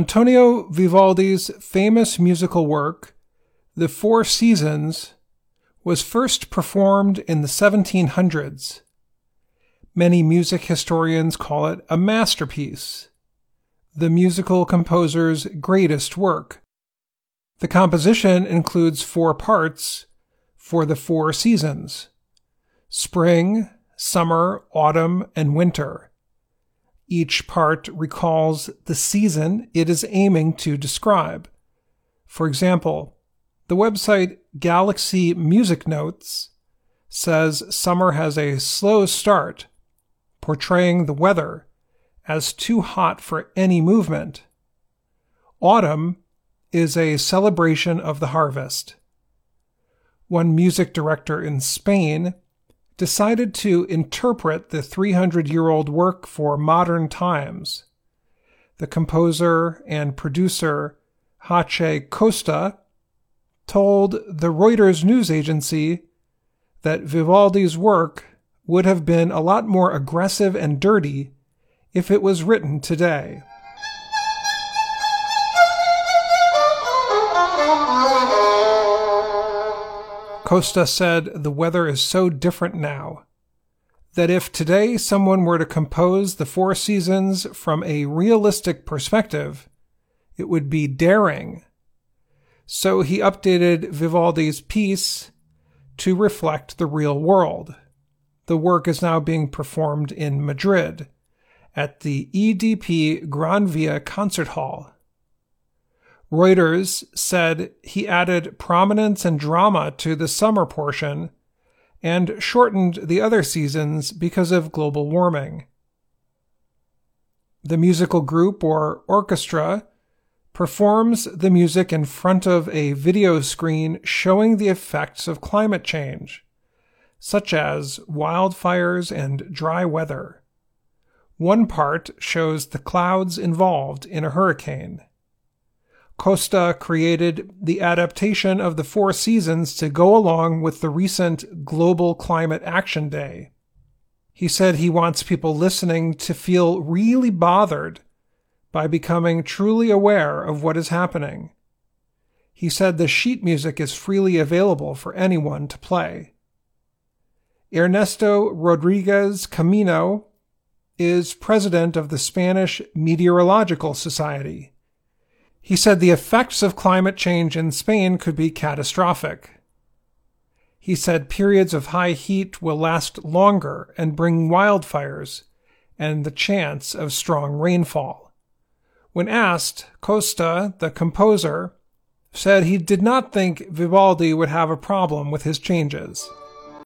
Antonio Vivaldi's famous musical work, The Four Seasons, was first performed in the 1700s. Many music historians call it a masterpiece, the musical composer's greatest work. The composition includes four parts for the four seasons spring, summer, autumn, and winter. Each part recalls the season it is aiming to describe. For example, the website Galaxy Music Notes says summer has a slow start, portraying the weather as too hot for any movement. Autumn is a celebration of the harvest. One music director in Spain decided to interpret the 300 year old work for modern times. The composer and producer Hache Costa told the Reuters news agency that Vivaldi's work would have been a lot more aggressive and dirty if it was written today. Costa said the weather is so different now that if today someone were to compose the four seasons from a realistic perspective, it would be daring so he updated Vivaldi's piece to reflect the real world. The work is now being performed in Madrid at the EDP Gran Via Concert Hall. Reuters said he added prominence and drama to the summer portion and shortened the other seasons because of global warming. The musical group or orchestra performs the music in front of a video screen showing the effects of climate change, such as wildfires and dry weather. One part shows the clouds involved in a hurricane. Costa created the adaptation of the Four Seasons to go along with the recent Global Climate Action Day. He said he wants people listening to feel really bothered by becoming truly aware of what is happening. He said the sheet music is freely available for anyone to play. Ernesto Rodriguez Camino is president of the Spanish Meteorological Society. He said the effects of climate change in Spain could be catastrophic. He said periods of high heat will last longer and bring wildfires and the chance of strong rainfall. When asked, Costa, the composer, said he did not think Vivaldi would have a problem with his changes.